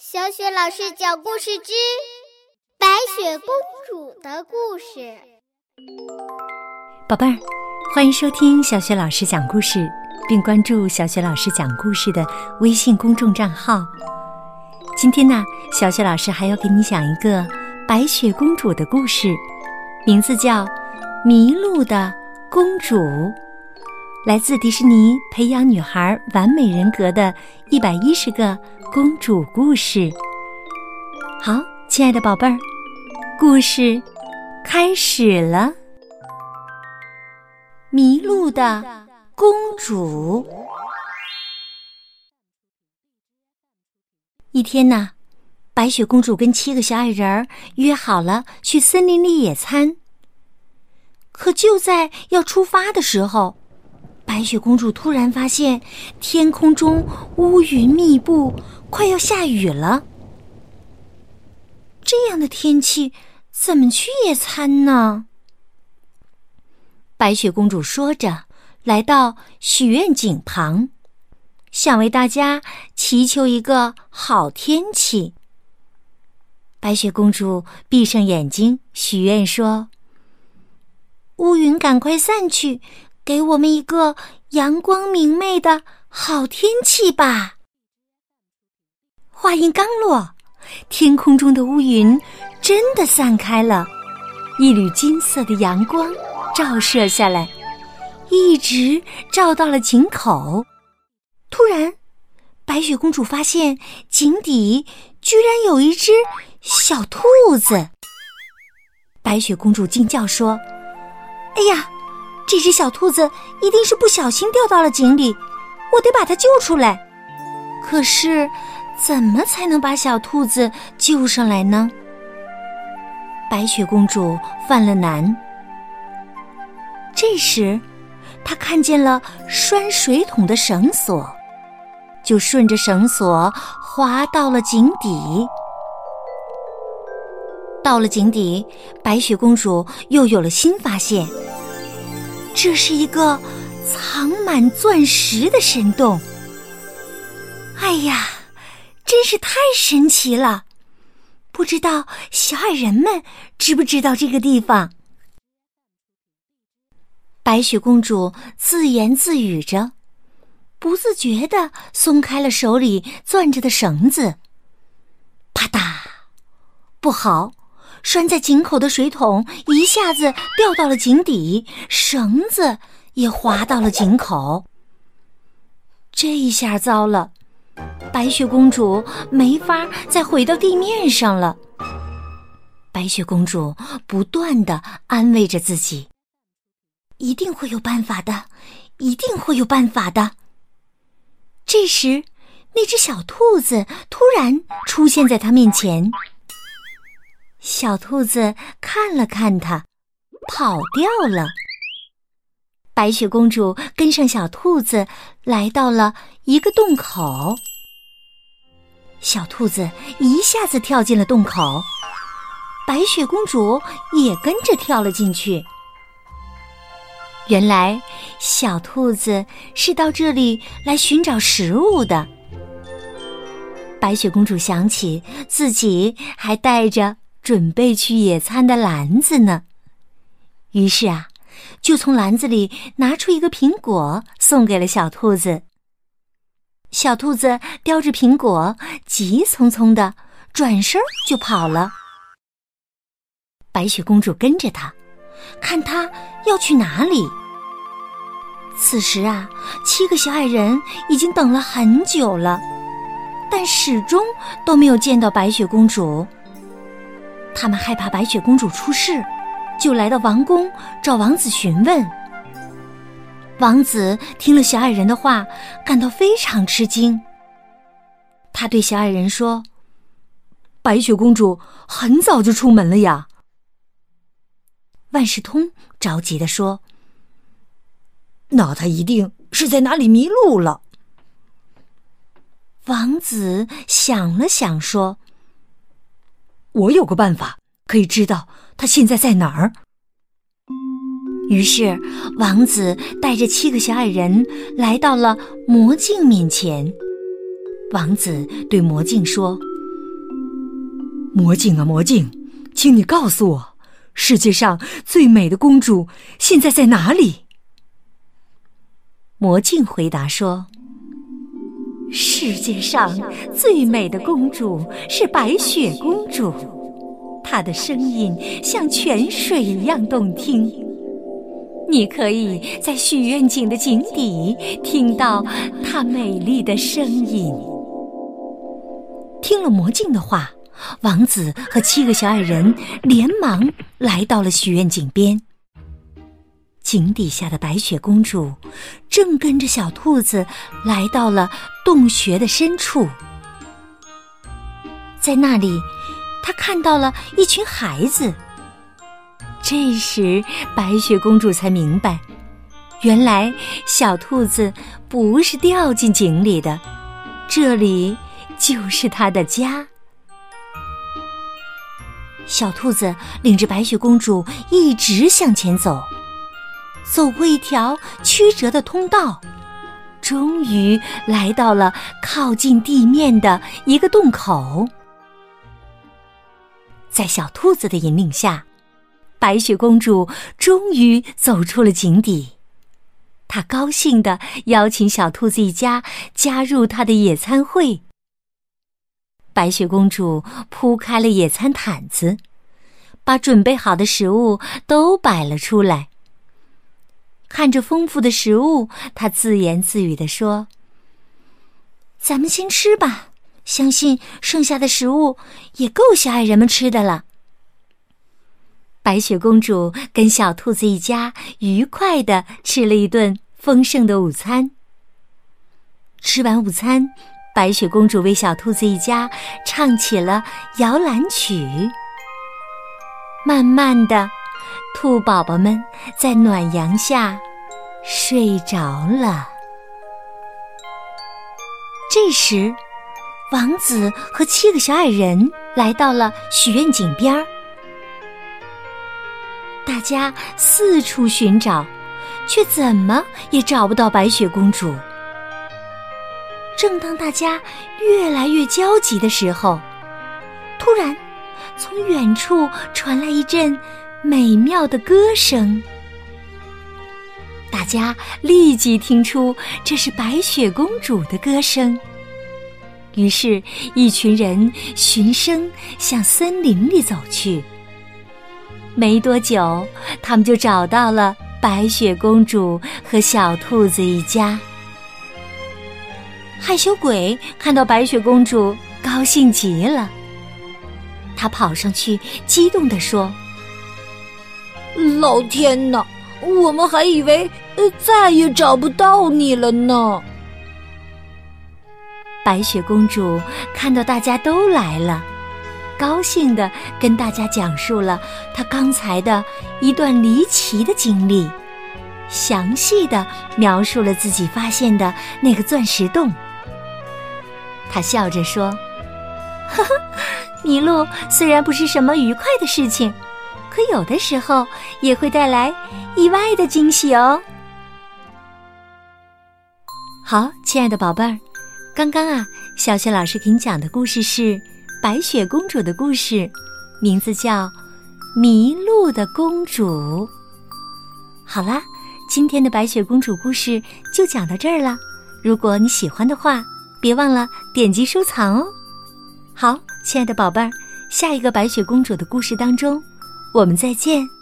小雪老师讲故事之《白雪公主的故事》。宝贝儿，欢迎收听小雪老师讲故事，并关注小雪老师讲故事的微信公众账号。今天呢，小雪老师还要给你讲一个白雪公主的故事，名字叫《迷路的公主》。来自迪士尼培养女孩完美人格的一百一十个公主故事。好，亲爱的宝贝儿，故事开始了。迷路的公主。一天呢，白雪公主跟七个小矮人儿约好了去森林里野餐。可就在要出发的时候，白雪公主突然发现天空中乌云密布，快要下雨了。这样的天气怎么去野餐呢？白雪公主说着，来到许愿井旁，想为大家祈求一个好天气。白雪公主闭上眼睛，许愿说：“乌云赶快散去。”给我们一个阳光明媚的好天气吧！话音刚落，天空中的乌云真的散开了，一缕金色的阳光照射下来，一直照到了井口。突然，白雪公主发现井底居然有一只小兔子。白雪公主惊叫说：“哎呀！”这只小兔子一定是不小心掉到了井里，我得把它救出来。可是，怎么才能把小兔子救上来呢？白雪公主犯了难。这时，她看见了拴水桶的绳索，就顺着绳索滑到了井底。到了井底，白雪公主又有了新发现。这是一个藏满钻石的神洞。哎呀，真是太神奇了！不知道小矮人们知不知道这个地方？白雪公主自言自语着，不自觉的松开了手里攥着的绳子。啪嗒，不好！拴在井口的水桶一下子掉到了井底，绳子也滑到了井口。这一下糟了，白雪公主没法再回到地面上了。白雪公主不断的安慰着自己：“一定会有办法的，一定会有办法的。”这时，那只小兔子突然出现在她面前。小兔子看了看它，跑掉了。白雪公主跟上小兔子，来到了一个洞口。小兔子一下子跳进了洞口，白雪公主也跟着跳了进去。原来，小兔子是到这里来寻找食物的。白雪公主想起自己还带着。准备去野餐的篮子呢，于是啊，就从篮子里拿出一个苹果，送给了小兔子。小兔子叼着苹果，急匆匆的转身就跑了。白雪公主跟着他，看他要去哪里。此时啊，七个小矮人已经等了很久了，但始终都没有见到白雪公主。他们害怕白雪公主出事，就来到王宫找王子询问。王子听了小矮人的话，感到非常吃惊。他对小矮人说：“白雪公主很早就出门了呀。”万事通着急的说：“那她一定是在哪里迷路了。”王子想了想说。我有个办法，可以知道他现在在哪儿。于是，王子带着七个小矮人来到了魔镜面前。王子对魔镜说：“魔镜啊，魔镜，请你告诉我，世界上最美的公主现在在哪里？魔镜回答说：“世界上最美的公主是白雪公主，她的声音像泉水一样动听。你可以在许愿井的井底听到她美丽的声音。”听了魔镜的话。王子和七个小矮人连忙来到了许愿井边。井底下的白雪公主正跟着小兔子来到了洞穴的深处，在那里，她看到了一群孩子。这时，白雪公主才明白，原来小兔子不是掉进井里的，这里就是她的家。小兔子领着白雪公主一直向前走，走过一条曲折的通道，终于来到了靠近地面的一个洞口。在小兔子的引领下，白雪公主终于走出了井底。她高兴地邀请小兔子一家加入她的野餐会。白雪公主铺开了野餐毯子，把准备好的食物都摆了出来。看着丰富的食物，他自言自语地说：“咱们先吃吧，相信剩下的食物也够小矮人们吃的了。”白雪公主跟小兔子一家愉快地吃了一顿丰盛的午餐。吃完午餐。白雪公主为小兔子一家唱起了摇篮曲。慢慢的，兔宝宝们在暖阳下睡着了。这时，王子和七个小矮人来到了许愿井边儿。大家四处寻找，却怎么也找不到白雪公主。正当大家越来越焦急的时候，突然，从远处传来一阵美妙的歌声。大家立即听出这是白雪公主的歌声。于是，一群人循声向森林里走去。没多久，他们就找到了白雪公主和小兔子一家。害羞鬼看到白雪公主，高兴极了。他跑上去，激动地说：“老天哪，我们还以为再也找不到你了呢！”白雪公主看到大家都来了，高兴的跟大家讲述了她刚才的一段离奇的经历，详细的描述了自己发现的那个钻石洞。他笑着说：“呵呵，迷路虽然不是什么愉快的事情，可有的时候也会带来意外的惊喜哦。”好，亲爱的宝贝儿，刚刚啊，小雪老师给你讲的故事是《白雪公主的故事》，名字叫《迷路的公主》。好啦，今天的白雪公主故事就讲到这儿了。如果你喜欢的话，别忘了点击收藏哦！好，亲爱的宝贝儿，下一个白雪公主的故事当中，我们再见。